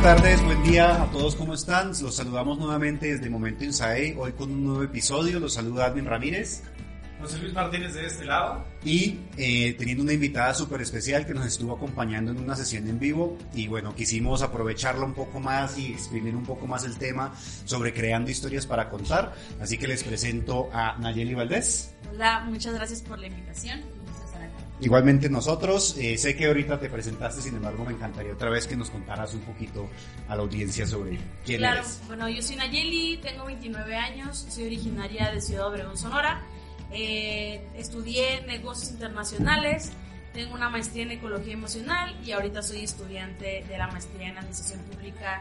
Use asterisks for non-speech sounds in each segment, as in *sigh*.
Buenas tardes, buen día a todos, ¿cómo están? Los saludamos nuevamente desde Momento Insae, hoy con un nuevo episodio, los saluda Admin Ramírez. José Luis Martínez de este lado. Y eh, teniendo una invitada súper especial que nos estuvo acompañando en una sesión en vivo y bueno, quisimos aprovecharlo un poco más y exprimir un poco más el tema sobre creando historias para contar. Así que les presento a Nayeli Valdés. Hola, muchas gracias por la invitación. Igualmente nosotros, eh, sé que ahorita te presentaste, sin embargo me encantaría otra vez que nos contaras un poquito a la audiencia sobre quién claro, eres. bueno, yo soy Nayeli, tengo 29 años, soy originaria de Ciudad Obregón, Sonora. Eh, estudié negocios internacionales, tengo una maestría en ecología emocional y ahorita soy estudiante de la maestría en administración pública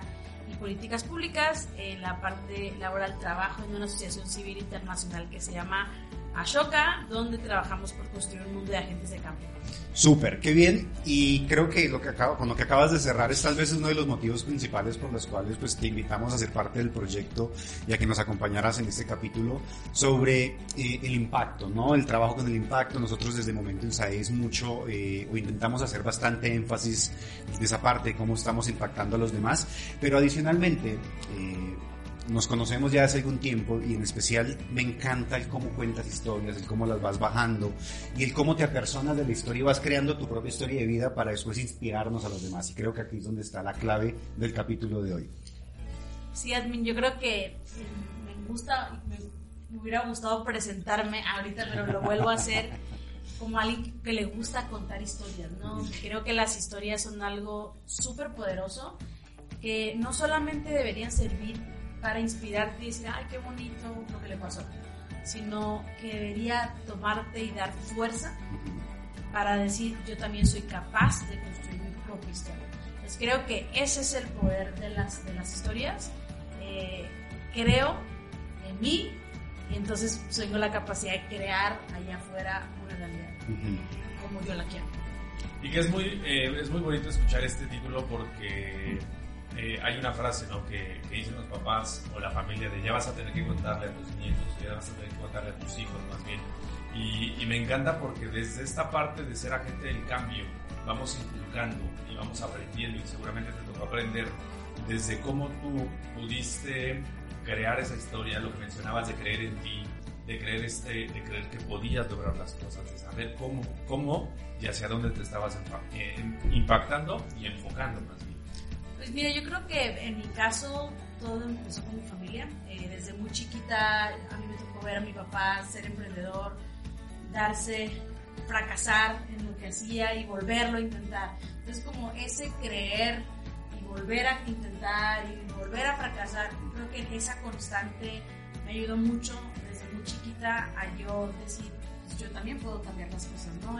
y políticas públicas en la parte laboral trabajo en una asociación civil internacional que se llama Ashoka, donde trabajamos por construir un mundo de agentes de cambio. Súper, qué bien. Y creo que lo que con lo que acabas de cerrar es tal vez uno de los motivos principales por los cuales pues, te invitamos a ser parte del proyecto y a que nos acompañaras en este capítulo sobre eh, el impacto, ¿no? El trabajo con el impacto. Nosotros desde Momento Insight es mucho, eh, o intentamos hacer bastante énfasis de esa parte, cómo estamos impactando a los demás. Pero adicionalmente, eh, nos conocemos ya hace algún tiempo y en especial me encanta el cómo cuentas historias, el cómo las vas bajando y el cómo te apersonas de la historia y vas creando tu propia historia de vida para después inspirarnos a los demás. Y creo que aquí es donde está la clave del capítulo de hoy. Sí, Admin, yo creo que eh, me gusta, me, me hubiera gustado presentarme ahorita, pero lo vuelvo a hacer como alguien que le gusta contar historias, ¿no? Creo que las historias son algo súper poderoso que no solamente deberían servir para inspirarte y decir, ay, qué bonito lo que le pasó, sino que debería tomarte y dar fuerza para decir, yo también soy capaz de construir mi propia historia. Entonces creo que ese es el poder de las, de las historias. Eh, creo en mí y entonces tengo la capacidad de crear allá afuera una realidad como yo la quiero. Y que es muy, eh, es muy bonito escuchar este título porque eh, hay una frase ¿no? que, que, dicen los papás o la familia de ya vas a tener que contarle a tus nietos, ya vas a tener que contarle a tus hijos más bien. Y, y me encanta porque desde esta parte de ser agente del cambio vamos inculcando y vamos aprendiendo y seguramente te tocó aprender desde cómo tú pudiste crear esa historia, lo que mencionabas de creer en ti, de creer, este, de creer que podías lograr las cosas, de saber cómo, cómo y hacia dónde te estabas impactando y enfocando más. Pues mira, yo creo que en mi caso todo empezó con mi familia. Eh, desde muy chiquita a mí me tocó ver a mi papá ser emprendedor, darse, fracasar en lo que hacía y volverlo a intentar. Entonces como ese creer y volver a intentar y volver a fracasar, creo que esa constante me ayudó mucho desde muy chiquita a yo decir, pues yo también puedo cambiar las cosas, ¿no?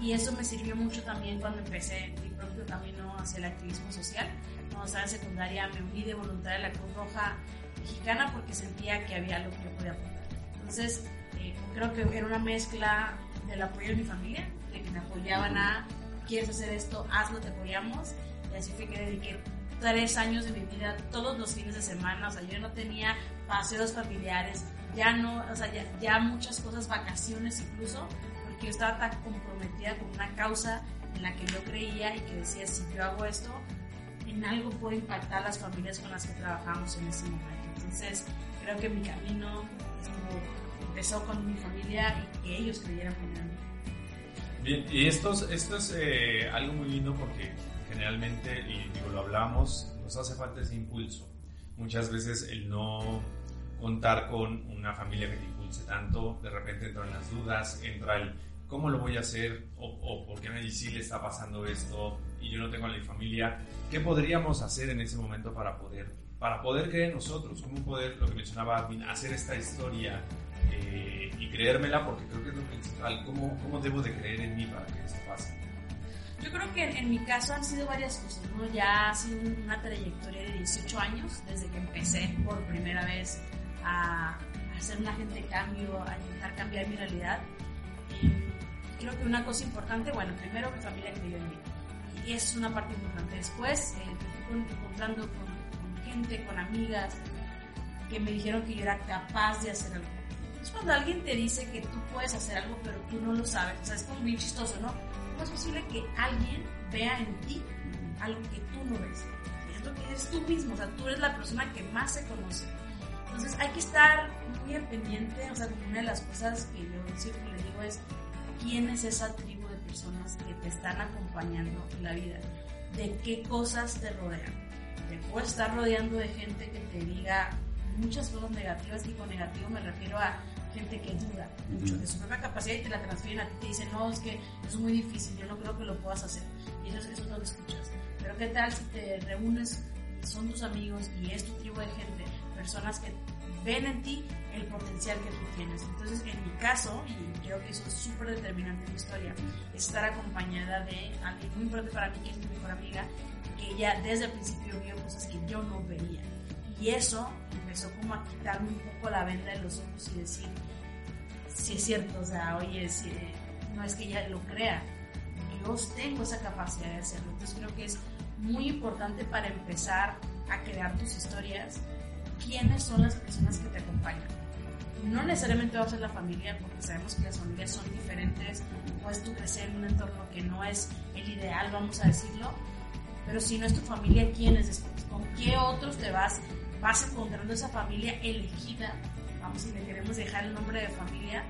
Y eso me sirvió mucho también cuando empecé mi propio camino hacia el activismo social. Cuando estaba en secundaria me uní de voluntaria a la Cruz Roja Mexicana porque sentía que había algo que yo podía aportar. Entonces, eh, creo que era una mezcla del apoyo de mi familia, de que me apoyaban a, quieres hacer esto, hazlo, te apoyamos. Y así fue que dediqué tres años de mi vida todos los fines de semana. O sea, yo no tenía paseos familiares, ya no, o sea, ya, ya muchas cosas, vacaciones incluso, porque yo estaba tan comprometida con una causa en la que yo creía y que decía, si yo hago esto, en algo puedo impactar las familias con las que trabajamos en ese momento. Entonces, creo que mi camino empezó con mi familia y que ellos creyeran en mí. Bien, y esto, esto es eh, algo muy lindo porque generalmente, y digo, lo hablamos, nos hace falta ese impulso. Muchas veces el no contar con una familia que te impulse tanto, de repente entran las dudas, entra el cómo lo voy a hacer o, o por qué a mí sí le está pasando esto y yo no tengo a mi familia. ¿Qué podríamos hacer en ese momento para poder, para poder creer en nosotros? ¿Cómo poder, lo que mencionaba Admin, hacer esta historia eh, y creérmela porque creo que es lo principal. ¿Cómo, cómo debo de creer en mí para que esto pase? Yo creo que en, mi caso han sido varias cosas, ¿no? Ya ha sido una trayectoria de 18 años desde que empecé por primera vez a, hacer un agente de cambio, a intentar cambiar mi realidad. creo que una cosa importante, bueno, primero mi familia creyó en mí. Y es una parte importante. Después eh, me fui encontrando con, con gente, con amigas, que me dijeron que yo era capaz de hacer algo. Es cuando alguien te dice que tú puedes hacer algo, pero tú no lo sabes. O sea, es como bien chistoso, ¿no? ¿Cómo es posible que alguien vea en ti algo que tú no ves? Es lo que eres tú mismo, o sea, tú eres la persona que más se conoce. Entonces hay que estar muy pendiente, o sea, una de las cosas que yo siempre le digo es, ¿quién es esa tribu de personas que te están acompañando en la vida? ¿De qué cosas te rodean? Te puedes estar rodeando de gente que te diga muchas cosas negativas y con negativo me refiero a gente que duda mucho de su propia capacidad y te la transfieren a ti te dicen, no, es que es muy difícil, yo no creo que lo puedas hacer. Y eso, eso es lo escuchas. Pero qué tal si te reúnes, son tus amigos y es tu tribu de gente, personas que ven en ti el potencial que tú tienes. Entonces, en mi caso, y creo que eso es súper determinante en mi historia, es estar acompañada de alguien muy importante para mí, que es mi mejor amiga, que ella desde el principio vio cosas que yo no veía. Y eso empezó como a quitarme un poco la venda de los ojos y decir, si es cierto, o sea, oye, si, no es que ella lo crea, yo tengo esa capacidad de hacerlo. Entonces creo que es muy importante para empezar a crear tus historias, quiénes son las personas que te acompañan. No necesariamente va a ser la familia, porque sabemos que las familias son diferentes, puedes tú crecer en un entorno que no es el ideal, vamos a decirlo, pero si no es tu familia, ¿quién es? ¿Con qué otros te vas vas encontrando esa familia elegida, vamos, si le queremos dejar el nombre de familia,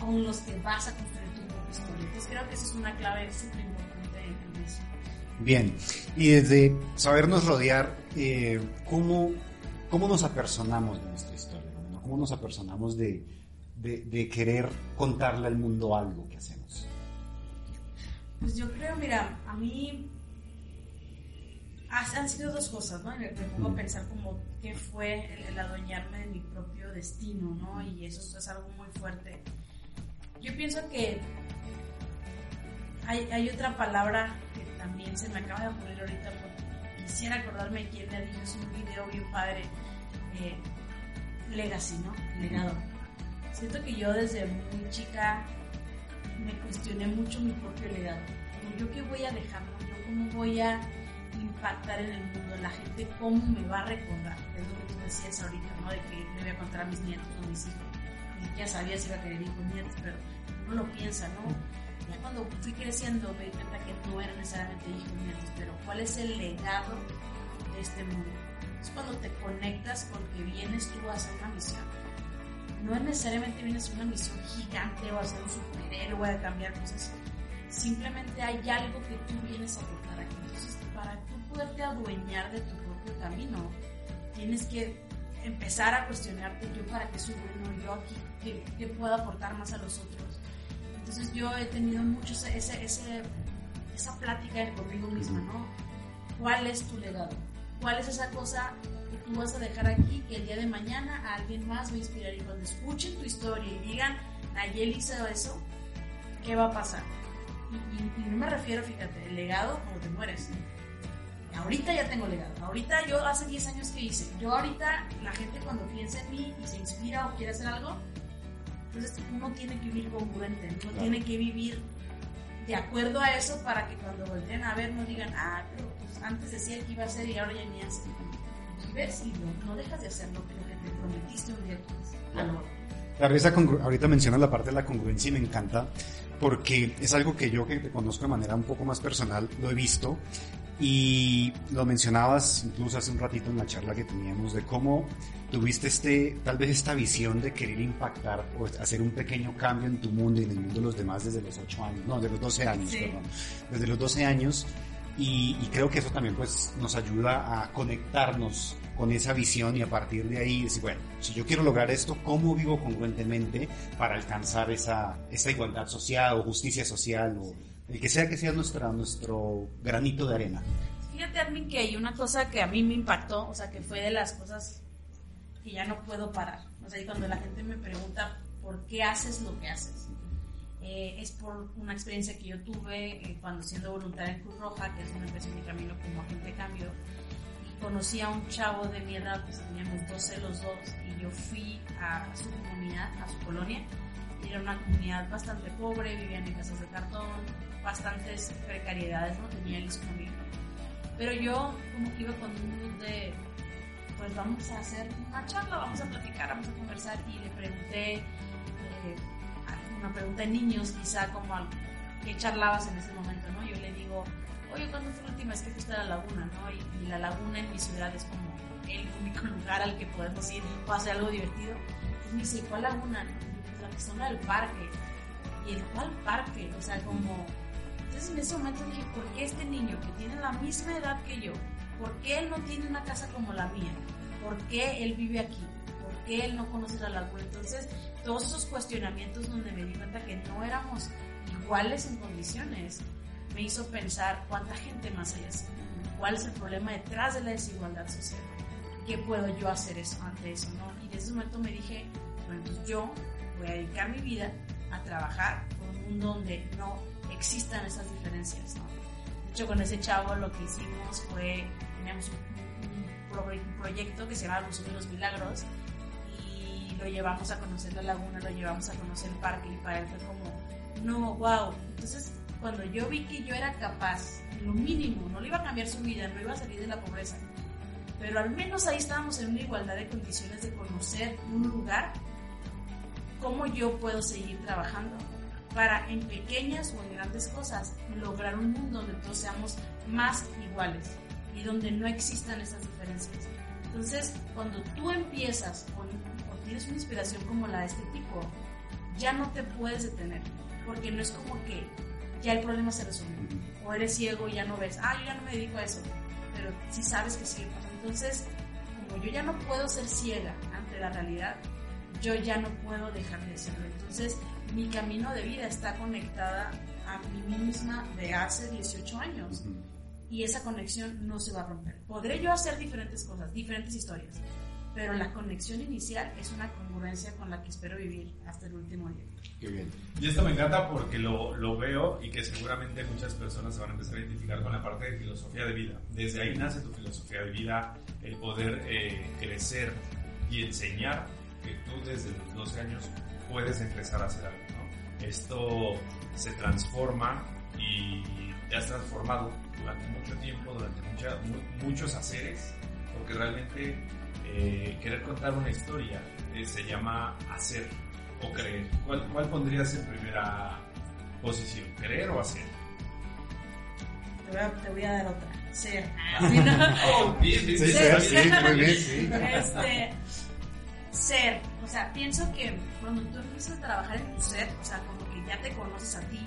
con los que vas a construir tu propia historia. Entonces creo que esa es una clave súper importante en eso. Bien, y desde sabernos rodear, eh, ¿cómo, ¿cómo nos apersonamos de nuestra historia? ¿Cómo nos apersonamos de, de, de querer contarle al mundo algo que hacemos? Pues yo creo, mira, a mí han sido dos cosas, ¿no? Me, pongo a pensar como qué fue el, adueñarme de mi propio destino, ¿no? Y eso es algo muy fuerte. Yo pienso que hay, hay otra palabra que también se me acaba de ocurrir ahorita porque quisiera acordarme quién me dicho, es un video bien padre, eh, legacy, ¿no? Legado. Siento que yo desde muy chica me cuestioné mucho mi propio legado. ¿Yo qué voy a dejar? ¿Yo cómo voy a impactar en el mundo, la gente cómo me va a recordar, es lo que tú decías ahorita, ¿no? De que me voy a contar a mis nietos o mis hijos. Ya sabía si iba a querer hijos nietos, pero uno lo piensa, ¿no? Ya cuando fui creciendo me di cuenta que no eran necesariamente hijos nietos, pero ¿cuál es el legado de este mundo? Es cuando te conectas con que vienes tú a hacer una misión. No es necesariamente vienes a una misión gigante o a ser un superhéroe a cambiar cosas. Simplemente hay algo que tú vienes a aportar aquí para tú poderte adueñar de tu propio camino, tienes que empezar a cuestionarte yo para qué soy bueno, yo aquí, qué, puedo aportar más a los otros. Entonces yo he tenido mucho ese, ese, esa plática conmigo misma, ¿no? ¿Cuál es tu legado? ¿Cuál es esa cosa que tú vas a dejar aquí que el día de mañana a alguien más va a inspirar? Y cuando escuchen tu historia y digan, Nayeli hizo eso, ¿qué va a pasar? Y, y, no me refiero, fíjate, el legado como te mueres. Ahorita ya tengo legado. Ahorita yo hace 10 años que hice. Yo ahorita, la gente cuando piensa en mí y se inspira o quiere hacer algo, entonces uno tiene que vivir congruente, uno tiene que vivir de acuerdo a eso para que cuando volteen a ver no digan, ah, pero pues, antes decía que iba a hacer y ahora ya ni hace. Vives y no, no dejas de hacer lo que, te prometiste un día. Claro, ahorita mencionas la parte de la congruencia y me encanta porque es algo que yo que te conozco de manera un poco más personal lo he visto y lo mencionabas incluso hace un ratito en la charla que teníamos de cómo tuviste este, tal vez esta visión de querer impactar o hacer un pequeño cambio en tu mundo y en el mundo de los demás desde los 8 años, no, de los 12 años, perdón, desde los 12 años y, y, creo que eso también pues nos ayuda a conectarnos con esa visión y a partir de ahí decir, bueno, si yo quiero lograr esto, ¿cómo vivo congruentemente para alcanzar esa, esa igualdad social o justicia social o el que sea que sea nuestra, nuestro granito de arena. Fíjate, Armin, que hay una cosa que a mí me impactó, o sea, que fue de las cosas que ya no puedo parar. O sea, y cuando la gente me pregunta por qué haces lo que haces. Eh, es por una experiencia que yo tuve eh, cuando siendo voluntaria en Cruz Roja, que es una empresa en mi camino como agente de cambio, conocí a un chavo de mi edad, pues teníamos 12 los dos, y yo fui a, su comunidad, a su colonia, era una comunidad bastante pobre, vivían en casas de cartón, bastantes precariedades, ¿no? Tenía su familia. Pero yo como que iba con un mood de, pues vamos a hacer una charla, vamos a platicar, vamos a conversar, y le pregunté... Eh, una pregunta de niños, quizá como qué charlabas en ese momento, ¿no? Yo le digo, oye, ¿cuándo fue la última vez que fuiste a la laguna, no? Y, la laguna en mi ciudad es como el único *laughs* lugar al que podemos ir o hacer algo divertido. Y me dice, ¿cuál laguna? La que zona del parque. ¿Y el cuál parque? O sea, como... Entonces en ese momento dije, ¿por qué este niño que tiene la misma edad que yo, por qué él no tiene una casa como la mía? ¿Por qué él vive aquí? ¿Por qué él no conoce la laguna? Entonces todos esos cuestionamientos donde me di cuenta que no éramos iguales en condiciones, me hizo pensar cuánta gente más hay así, cuál es el problema detrás de la desigualdad social, qué puedo yo hacer eso, ante eso, ¿no? Y desde ese momento me dije, bueno, entonces yo voy a dedicar mi vida a trabajar por un mundo donde no existan esas diferencias, ¿no? De hecho, con ese chavo lo que hicimos fue, teníamos un, un proyecto que se llama Los los Milagros, lo llevamos a conocer la laguna, lo llevamos a conocer el parque y para él fue como, no, wow. Entonces, cuando yo vi que yo era capaz, lo mínimo, no le iba a cambiar su vida, no iba a salir de la pobreza, pero al menos ahí estábamos en una igualdad de condiciones de conocer un lugar, cómo yo puedo seguir trabajando para en pequeñas o en grandes cosas lograr un mundo donde todos seamos más iguales y donde no existan esas diferencias. Entonces, cuando tú empiezas con tienes una inspiración como la de este tipo, ya no te puedes detener, porque no es como que ya el problema se resuelve, o eres ciego y ya no ves, ah, yo ya no me dedico a eso, pero sí sabes que sigue pasando. Entonces, como yo ya no puedo ser ciega ante la realidad, yo ya no puedo dejar de serlo. Entonces, mi camino de vida está conectada a mí misma de hace 18 años. Y esa conexión no se va a romper. Podré yo hacer diferentes cosas, diferentes historias, pero la conexión inicial es una congruencia con la que espero vivir hasta el último día. Qué bien. Y esto me encanta porque lo, lo, veo y que seguramente muchas personas se van a empezar a identificar con la parte de filosofía de vida. Desde ahí nace tu filosofía de vida, el poder eh, crecer y enseñar que tú desde los 12 años puedes empezar a hacer algo. ¿no? Esto se transforma y te has transformado durante mucho tiempo, durante mucha, muchos haceres, porque realmente eh, querer contar una historia eh, se llama hacer o creer. ¿Cuál, ¿Cuál pondrías en primera posición? ¿Creer o hacer? Te voy a, te voy a dar otra. Ser. *laughs* *laughs* oh, bien, bien, sí, ser, sí, muy bien, sí. Este, ser. O sea, pienso que cuando tú empiezas a trabajar en tu ser, o sea, como que ya te conoces a ti,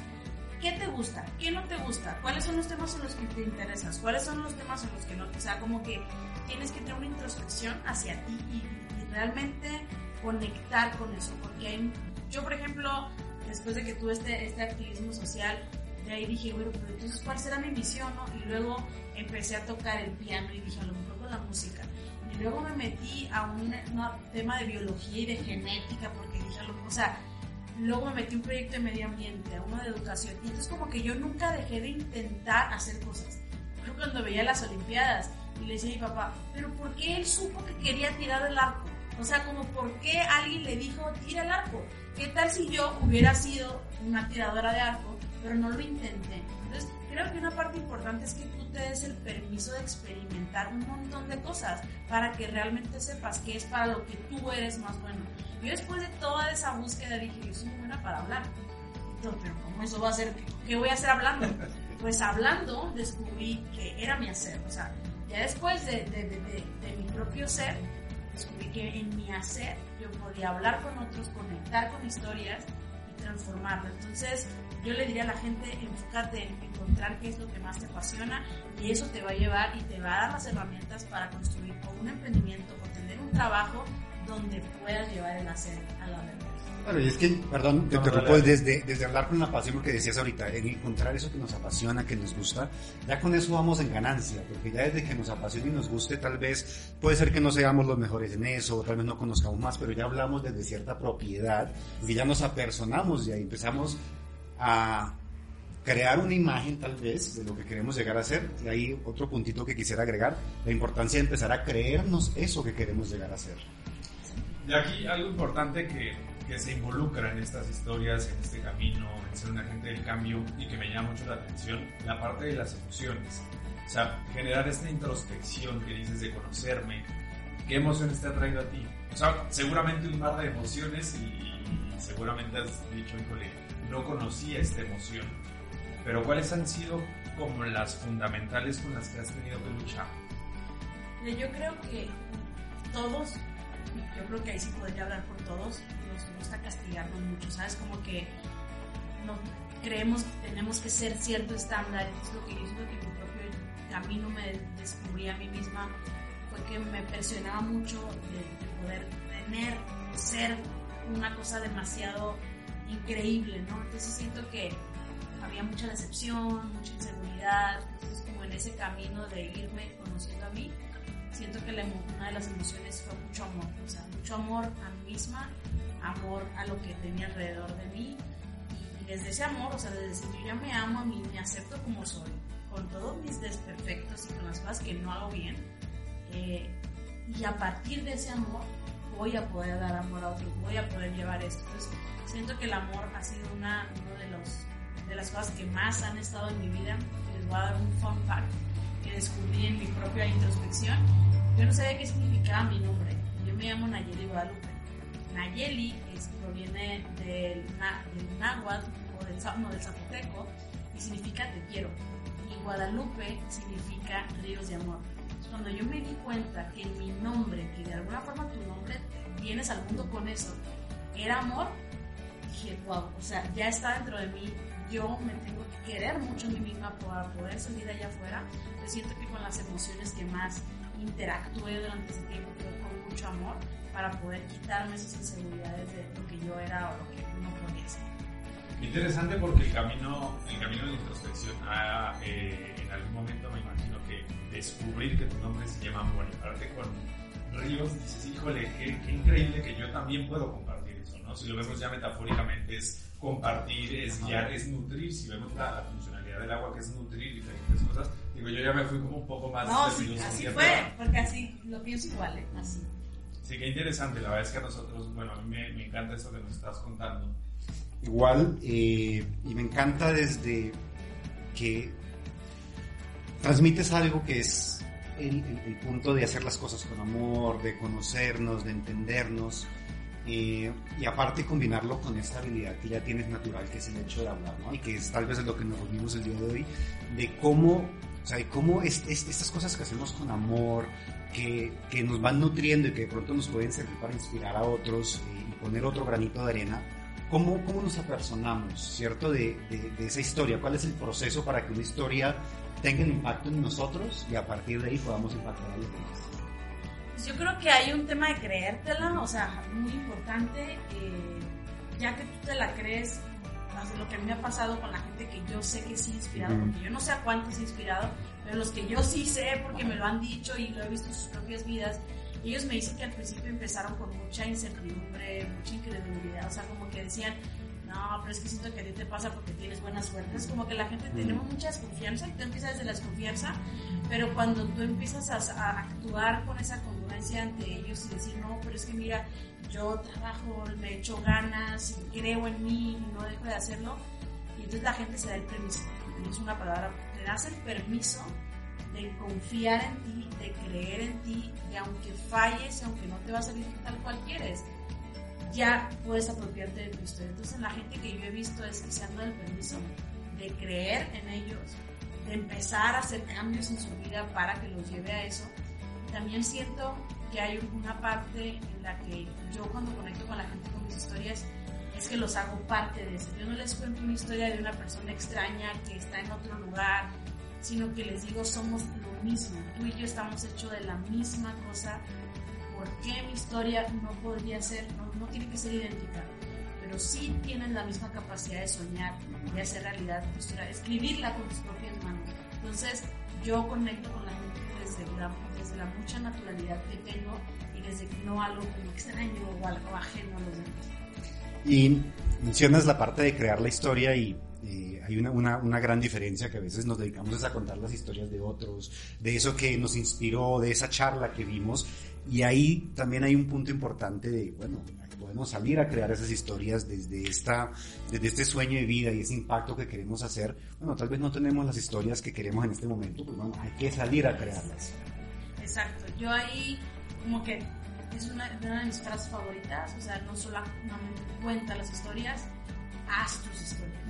¿Qué te gusta? ¿Qué no te gusta? ¿Cuáles son los temas en los que te interesas? ¿Cuáles son los temas en los que no? O sea, como que tienes que tener una introspección hacia ti y, realmente conectar con eso. Porque hay, yo, por ejemplo, después de que tuve este, este activismo social, de ahí dije, bueno, pero entonces, ¿cuál será mi misión? No? Y luego empecé a tocar el piano y dije, a lo mejor con la música. Y luego me metí a un, tema de biología y de genética, porque dije, o sea, luego me metí un proyecto de medio ambiente, a uno de educación. Y entonces como que yo nunca dejé de intentar hacer cosas. Yo cuando veía las Olimpiadas y le decía a mi papá, pero ¿por qué él supo que quería tirar el arco? O sea, como ¿por qué alguien le dijo, tira el arco? ¿Qué tal si yo hubiera sido una tiradora de arco, pero no lo intenté? Entonces, creo que una parte importante es que tú te des el permiso de experimentar un montón de cosas para que realmente sepas qué es para lo que tú eres más bueno. Yo después de toda esa búsqueda dije, yo soy muy buena para hablar. Entonces, pero ¿cómo eso va a ser? ¿Qué voy a hacer hablando? *laughs* Pues hablando descubrí que era mi hacer. O sea, ya después de, de, de, de mi propio ser, descubrí que en mi hacer yo podía hablar con otros, conectar con historias y transformarlo. Entonces, yo le diría a la gente, enfócate en encontrar qué es lo que más te apasiona y eso te va a llevar y te va a dar las herramientas para construir un emprendimiento o tener un trabajo donde puedas llevar el hacer a la realidad. Claro, y es que, perdón, te No, interrumpo desde, desde hablar con la pasión, porque decías ahorita, en encontrar eso que nos apasiona, que nos gusta, ya con eso vamos en ganancia, porque ya desde que nos apasione y nos guste, tal vez puede ser que no seamos los mejores en eso, o tal vez no conozcamos más, pero ya hablamos desde cierta propiedad, porque ya nos apersonamos y ahí empezamos a crear una imagen tal vez de lo que queremos llegar a ser. Y ahí otro puntito que quisiera agregar, la importancia de empezar a creernos eso que queremos llegar a ser. Y aquí algo importante que, que se involucra en estas historias, en este camino, en ser un agente del cambio y que me llama mucho la atención, la parte de las emociones. O sea, generar esta introspección que dices de conocerme, qué emociones te ha traído a ti. O sea, seguramente un mar de emociones y, y seguramente has dicho, híjole, no conocía esta emoción. Pero ¿cuáles han sido como las fundamentales con las que has tenido que luchar? Yo creo que todos, yo creo que ahí sí podría hablar por todos, nos gusta castigarnos mucho, ¿sabes? Como que nos creemos que tenemos que ser cierto estándar, es lo que yo siento que mi propio camino me descubrí a mí misma, fue que me presionaba mucho de, de poder tener, ser una cosa demasiado increíble, ¿no? Entonces siento que había mucha decepción, mucha inseguridad, entonces como en ese camino de irme conociendo a mí, siento que la, una de las emociones fue mucho amor, o sea, mucho amor a mí misma, amor a lo que tenía alrededor de mí y, desde ese amor, o sea, desde decir yo ya me amo a mí, me acepto como soy, con todos mis desperfectos y con las cosas que no hago bien, eh, y a partir de ese amor voy a poder dar amor a otros, voy a poder llevar esto. Entonces, siento que el amor ha sido una, de los de las cosas que más han estado en mi vida. Les voy a dar un fun fact que descubrí en mi propia introspección. Yo no sabía qué significaba mi nombre. Yo me llamo Nayeli Guadalupe. Nayeli es, proviene del, del náhuatl o del, no, del zapoteco y significa te quiero. Y Guadalupe significa ríos de amor. Cuando yo me di cuenta que mi nombre, que de alguna forma tu nombre vienes al mundo con eso, era amor, dije, wow, o sea, ya está dentro de mí, yo me tengo que querer mucho a mí misma para poder salir allá afuera. Yo siento que con las emociones que más interactué durante ese tiempo fue con mucho amor para poder quitarme esas inseguridades de lo que yo era o lo que no podía ser. Interesante porque el camino, el camino de la introspección, ah, eh, en algún momento me imagino que descubrir que tu nombre se llama y pararte con ríos, dices, híjole, qué, qué increíble que yo también puedo compartir. Si lo vemos ya metafóricamente es compartir, es guiar, es nutrir. Si vemos la, la, funcionalidad del agua, que es nutrir diferentes cosas, digo, yo ya me fui como un poco más no, de sí, Así fue, porque así lo pienso igual, ¿eh? así. Sí, qué interesante. La verdad es que a nosotros, bueno, a mí me, me encanta eso que nos estás contando. Igual, eh, y me encanta desde que transmites algo que es el, el, el punto de hacer las cosas con amor, de conocernos, de entendernos. Eh, y aparte combinarlo con esta habilidad que ya tienes natural, que es el hecho de hablar, ¿no? Y que es tal vez es lo que nos reunimos el día de hoy, de cómo, o sea, de cómo es, es, estas cosas que hacemos con amor, que, que, nos van nutriendo y que de pronto nos pueden servir para inspirar a otros eh, y poner otro granito de arena, ¿cómo, cómo nos apersonamos, ¿cierto? De, de, de esa historia, ¿cuál es el proceso para que una historia tenga un impacto en nosotros y a partir de ahí podamos impactar a los demás? Yo creo que hay un tema de creértela, o sea, muy importante, eh, ya que tú te la crees, lo que a mí me ha pasado con la gente que yo sé que sí inspirado, uh -huh. porque yo no sé a cuántos he inspirado, pero los que yo sí sé porque me lo han dicho y lo he visto en sus propias vidas, ellos me dicen que al principio empezaron con mucha incertidumbre, mucha incredulidad, o sea, como que decían, no, pero es que siento que a ti te pasa porque tienes buena suerte. Es como que la gente tenemos mucha desconfianza y tú empiezas desde la desconfianza, pero cuando tú empiezas a, a, actuar con esa congruencia ante ellos y decir, no, pero es que mira, yo trabajo, me echo ganas creo en mí no dejo de hacerlo, y entonces la gente se da el permiso. Y es una palabra, te das el permiso de confiar en ti, de creer en ti, y aunque falles, aunque no te va a salir tal cual quieres, ya puedes apropiarte de tu historia. Entonces la gente que yo he visto es que se han dado el permiso de creer en ellos, de empezar a hacer cambios en su vida para que los lleve a eso. También siento que hay una parte en la que yo cuando conecto con la gente con mis historias es que los hago parte de eso. Yo no les cuento una historia de una persona extraña que está en otro lugar, sino que les digo somos lo mismo. Tú y yo estamos hechos de la misma cosa. ¿Por qué mi historia no podría ser, no, no tiene que ser idéntica? pero sí tienes la misma capacidad de soñar, de hacer realidad tu historia, escribirla con tus propias manos. Entonces, yo conecto con desde la, mucha naturalidad que tengo y desde que no algo como extraño o algo ajeno a los demás. Y mencionas la parte de crear la historia y hay una, una, una, gran diferencia que a veces nos dedicamos a contar las historias de otros, de eso que nos inspiró, de esa charla que vimos. Y ahí también hay un punto importante de, bueno, podemos salir a crear esas historias desde, esta, desde este sueño de vida y ese impacto que queremos hacer. Bueno, tal vez no tenemos las historias que queremos en este momento, pues bueno, hay que salir a crearlas. Exacto, yo ahí como que es una, una de mis frases favoritas, o sea, no solamente cuenta las historias, haz tus historias.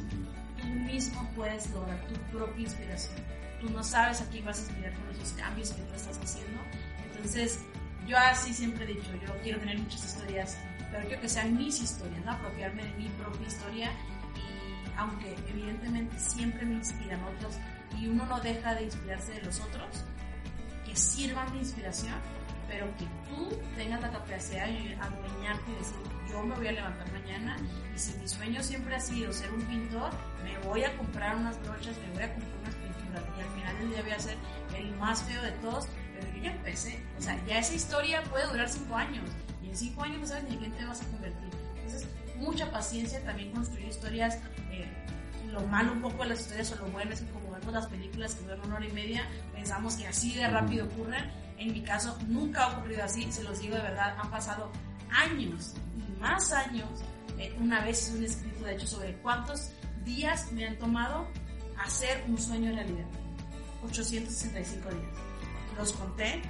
Tú mismo puedes lograr tu propia inspiración. Tú no sabes a quién vas a inspirar con esos cambios que tú estás haciendo. Entonces, yo así siempre he dicho, yo quiero tener muchas historias pero quiero que sean mis historias, ¿no? apropiarme de mi propia historia y aunque evidentemente siempre me inspiran otros y uno no deja de inspirarse de los otros, que sirvan de inspiración, pero que tú tengas la capacidad de adueñarte y decir, yo me voy a levantar mañana y si mi sueño siempre ha sido ser un pintor, me voy a comprar unas brochas, me voy a comprar unas pinturas y al final del día voy a ser el más feo de todos, pero yo ya empecé, o sea, ya esa historia puede durar cinco años en cinco años no sabes ni en quién te vas a convertir. Entonces, mucha paciencia también construir historias. Eh, lo malo un poco de las historias o lo bueno es como las películas que duran una hora y media, pensamos que así de rápido ocurren. En mi caso nunca ha ocurrido así, se los digo de verdad, han pasado años y más años. Eh, una vez hice un escrito, de hecho, sobre cuántos días me han tomado hacer un sueño realidad. 865 días. Los conté,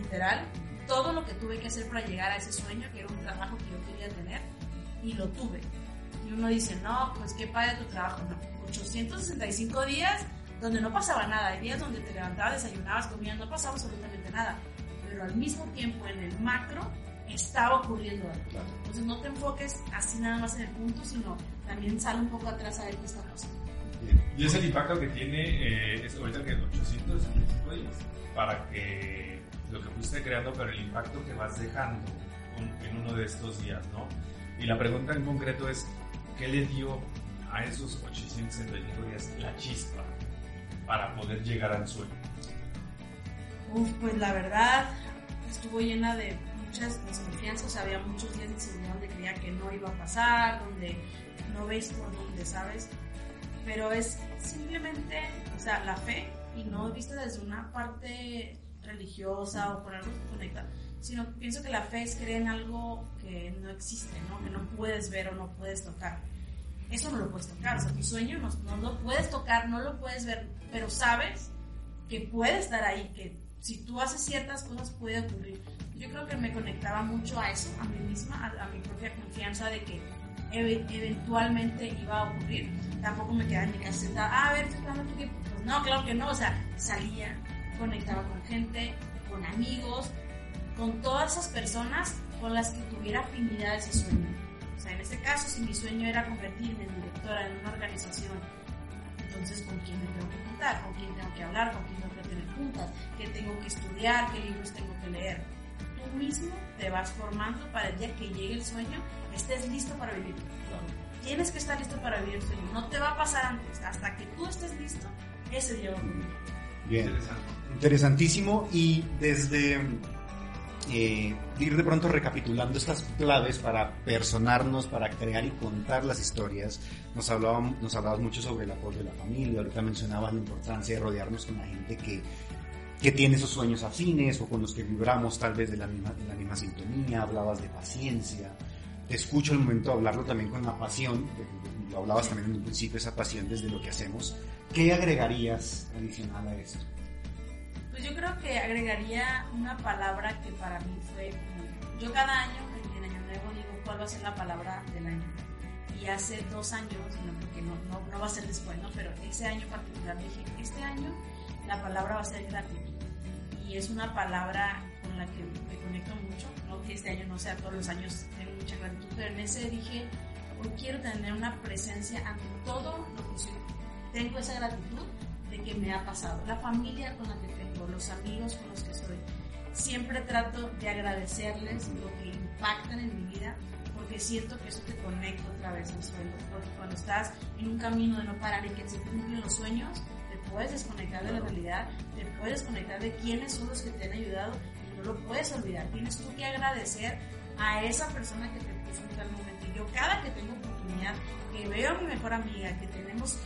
literal, todo lo que tuve que hacer para llegar a ese sueño, que era un trabajo que yo quería tener, y lo tuve. Y uno dice, no, pues qué padre tu trabajo. No, 865 días donde no pasaba nada. Hay días donde te levantabas, desayunabas, comías, no pasaba absolutamente nada. Pero al mismo tiempo, en el macro, estaba ocurriendo algo. Entonces no te enfoques así nada más en el punto, sino también sale un poco atrás a ver qué está pasando. Y es el impacto que tiene, eh, es ahorita que 865 días, para que lo que fuiste creando, pero el impacto que vas dejando en uno de estos días, ¿no? Y la pregunta en concreto es, ¿qué le dio a esos 865 días la chispa para poder llegar al sueño? Uf, pues la verdad estuvo llena de muchas desconfianzas, había muchos días donde creía que no iba a pasar, donde no ves por dónde, ¿sabes? Pero es simplemente, o sea, la fe y no vista desde una parte religiosa o por algo que conecta, sino pienso que la fe es creer en algo que no existe, ¿no? que no puedes ver o no puedes tocar. Eso no lo puedes tocar, o sea, tu sueño no, no lo puedes tocar, no lo puedes ver, pero sabes que puede estar ahí, que si tú haces ciertas cosas puede ocurrir. Yo creo que me conectaba mucho a eso, a mí misma, a, mi propia confianza de que eventualmente iba a ocurrir. Tampoco me quedaba en mi casa ah, a ver, ¿qué Pues no, claro que no, o sea, salía, conectaba con gente, con amigos, con todas esas personas con las que tuviera afinidad ese sueño. O sea, en este caso, si mi sueño era convertirme en directora en una organización, entonces con quién me tengo que juntar, con quién tengo que hablar, con quién tengo que tener juntas, qué tengo que estudiar, qué libros tengo que leer. Tú mismo te vas formando para el día que llegue el sueño, estés listo para vivirlo. Tienes que estar listo para vivir el sueño. No te va a pasar antes. Hasta que tú estés listo, ese día va a ocurrir. Bien. Interesantísimo. Y desde eh, ir de pronto recapitulando estas claves para personarnos, para crear y contar las historias, nos, nos hablabas mucho sobre el apoyo de la familia, ahorita mencionabas la importancia de rodearnos con la gente que, que tiene esos sueños afines o con los que vibramos tal vez de la misma, de la misma sintonía, hablabas de paciencia, te escucho el momento de hablarlo también con la pasión, lo hablabas también en un principio, esa pasión desde lo que hacemos, ¿qué agregarías adicional a esto? Pues yo creo que agregaría una palabra que para mí fue, yo cada año, en Año Nuevo, digo cuál va a ser la palabra del año. Y hace dos años, porque no, no, va a ser después, ¿no? pero ese año particular dije, este año la palabra va a ser gratitud. Y es una palabra con la que me conecto mucho, no que este año no sea todos los años tengo mucha gratitud, pero en ese dije, hoy quiero tener una presencia ante todo lo que soy. Tengo esa gratitud que me ha pasado, la familia con la que los amigos con los que estoy. Siempre trato de agradecerles lo que impactan en mi vida, porque porque siento que eso te conecta otra vez al suelo. Porque cuando estás en un camino de no parar y que se cumplen los sueños, te puedes desconectar de la realidad, te puedes desconectar de quiénes son los que te han ayudado y no lo puedes olvidar. Tienes tú que agradecer a esa persona que te puso en tal momento. Y yo cada que tengo oportunidad, que veo a mi mejor amiga, que tenemos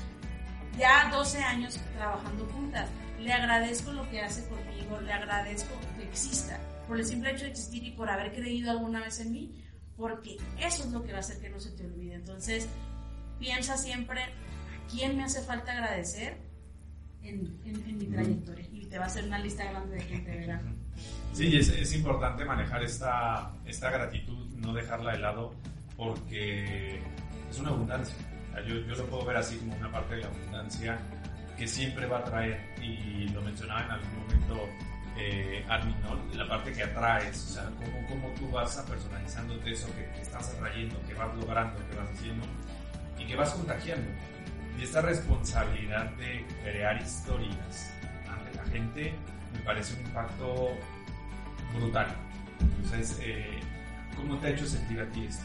ya 12 años trabajando juntas, le agradezco lo que hace conmigo, le agradezco que exista, por el simple hecho de existir y por haber creído alguna vez en mí, porque eso es lo que va a hacer que no se te olvide. Entonces, piensa siempre a quién me hace falta agradecer en, mi trayectoria y te va a hacer una lista grande de gente, ¿verdad? Sí, es, es importante manejar esta, esta gratitud, no dejarla de lado, porque es una abundancia. Yo, yo lo puedo ver así como una parte de la abundancia que siempre va a traer, y lo mencionaba en algún momento eh, La parte que atraes, o sea, cómo, cómo tú vas a personalizándote eso que, que, estás atrayendo, que vas logrando, que vas haciendo y que vas contagiando. Y esta responsabilidad de crear historias ante la gente me parece un impacto brutal. Entonces, eh, ¿cómo te ha hecho sentir a ti esto?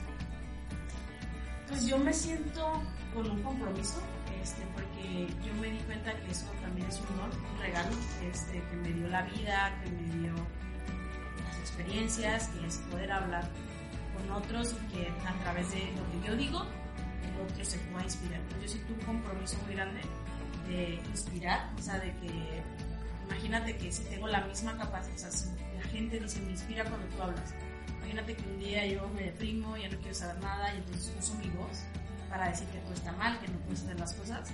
Pues yo me siento con un compromiso, este, porque yo me di cuenta que eso también es un honor, un regalo este, que me dio la vida, que me dio las experiencias, que es poder hablar con otros y que a través de lo que yo digo, el otro se pueda inspirar. Yo siento un compromiso muy grande de inspirar, o sea, de que imagínate que si tengo la misma capacidad, o sea, la gente dice, me inspira cuando tú hablas Imagínate que un día yo me deprimo, ya no quiero saber nada y entonces uso mi voz para decir que todo está mal, que no puedes hacer las cosas.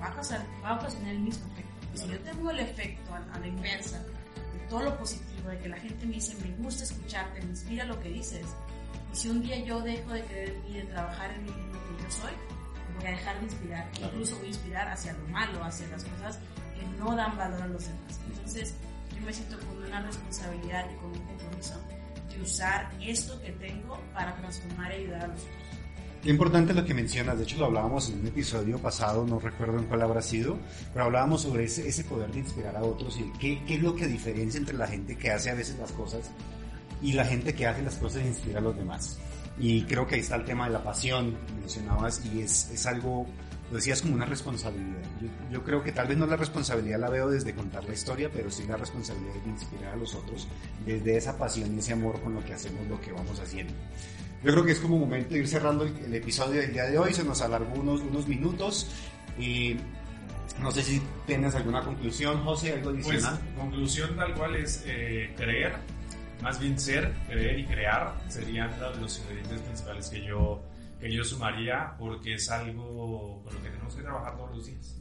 Va a, pasar, va a ocasionar el mismo efecto. Y si yo tengo el efecto a, la inversa, de todo lo positivo, de que la gente me dice, me gusta escucharte, me inspira lo que dices, y si un día yo dejo de creer mí, de trabajar en, lo que yo soy, voy a dejar de inspirar, incluso voy a inspirar hacia lo malo, hacia las cosas que no dan valor a los demás. Entonces, yo me siento con una responsabilidad y con un compromiso usar esto que tengo para transformar y ayudar a los otros. Qué importante lo que mencionas, de hecho lo hablábamos en un episodio pasado, no recuerdo en cuál habrá sido, pero hablábamos sobre ese, ese poder de inspirar a otros y qué, qué, es lo que diferencia entre la gente que hace a veces las cosas y la gente que hace las cosas e inspira a los demás. Y creo que ahí está el tema de la pasión, mencionabas, y es, es algo lo decías como una responsabilidad. Yo, creo que tal vez no la responsabilidad la veo desde contar la historia, pero sí la responsabilidad de inspirar a los otros desde esa pasión y ese amor con lo que hacemos, lo que vamos haciendo. Yo creo que es como momento de ir cerrando el, episodio del día de hoy, se nos alargó unos, unos minutos y no sé si tienes alguna conclusión, José, algo pues, adicional. Pues, conclusión tal cual es eh, creer, más bien ser, creer y crear serían los ingredientes principales que yo que yo sumaría porque es algo con lo que tenemos que trabajar todos los días.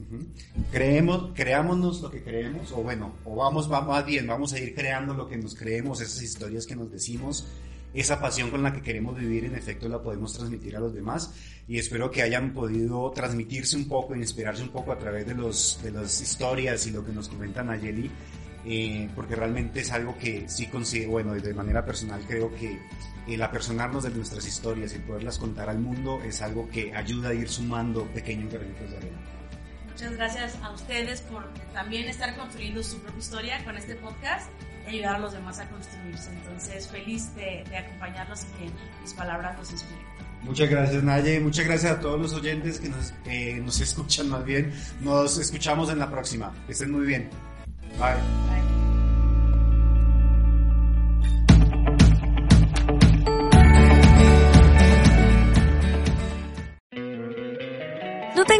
Creemos, creámonos lo que creemos, o bueno, o vamos, más bien, vamos a ir creando lo que nos creemos, esas historias que nos decimos, esa pasión con la que queremos vivir, en efecto la podemos transmitir a los demás y espero que hayan podido transmitirse un poco, inspirarse un poco a través de, los, de las historias y lo que nos comentan Ayeli eh, porque realmente es algo que sí consigo, bueno, de manera personal creo que el apersonarnos de nuestras historias y poderlas contar al mundo es algo que ayuda a ir sumando pequeños granitos de arena. Muchas gracias a ustedes por también estar construyendo su propia historia con este podcast y ayudar a los demás a construirse. Entonces, feliz de, acompañarlos y que mis palabras los inspiren. Muchas gracias, Naye. Muchas gracias a todos los oyentes que nos, eh, nos escuchan más bien. Nos escuchamos en la próxima. Que estén muy bien. Bye.